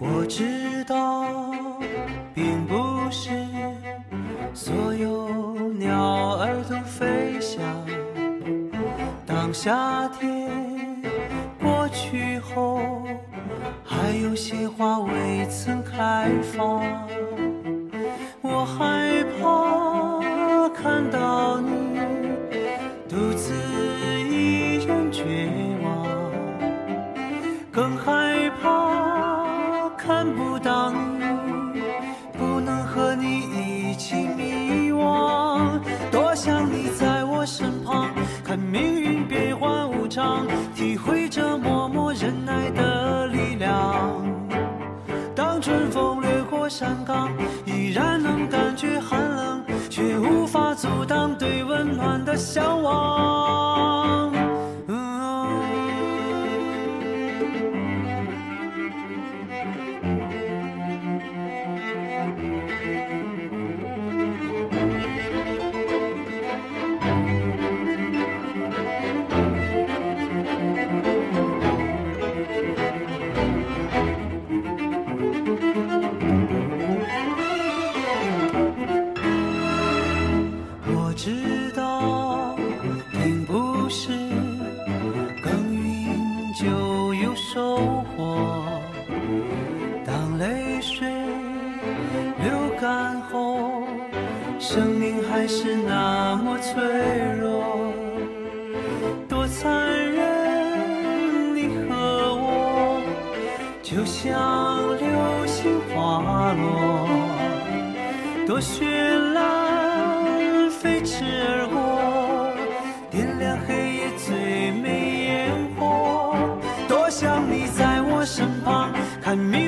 我知道并不是所有鸟儿都飞翔。当夏天花未曾开放。我害怕看到你独自一人绝望，更害怕看不到你，不能和你一起迷惘。多想你在我身旁，看命运变幻无常。体会着默默忍耐的山岗，依然能感觉寒冷，却无法阻挡对温暖的向往。就有收获当泪水流干后生命还是那么脆弱多残忍你和我就像流星滑落多绚烂。旁，看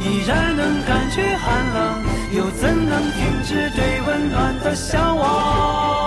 依然能感觉寒冷。又怎能停止对温暖的向往？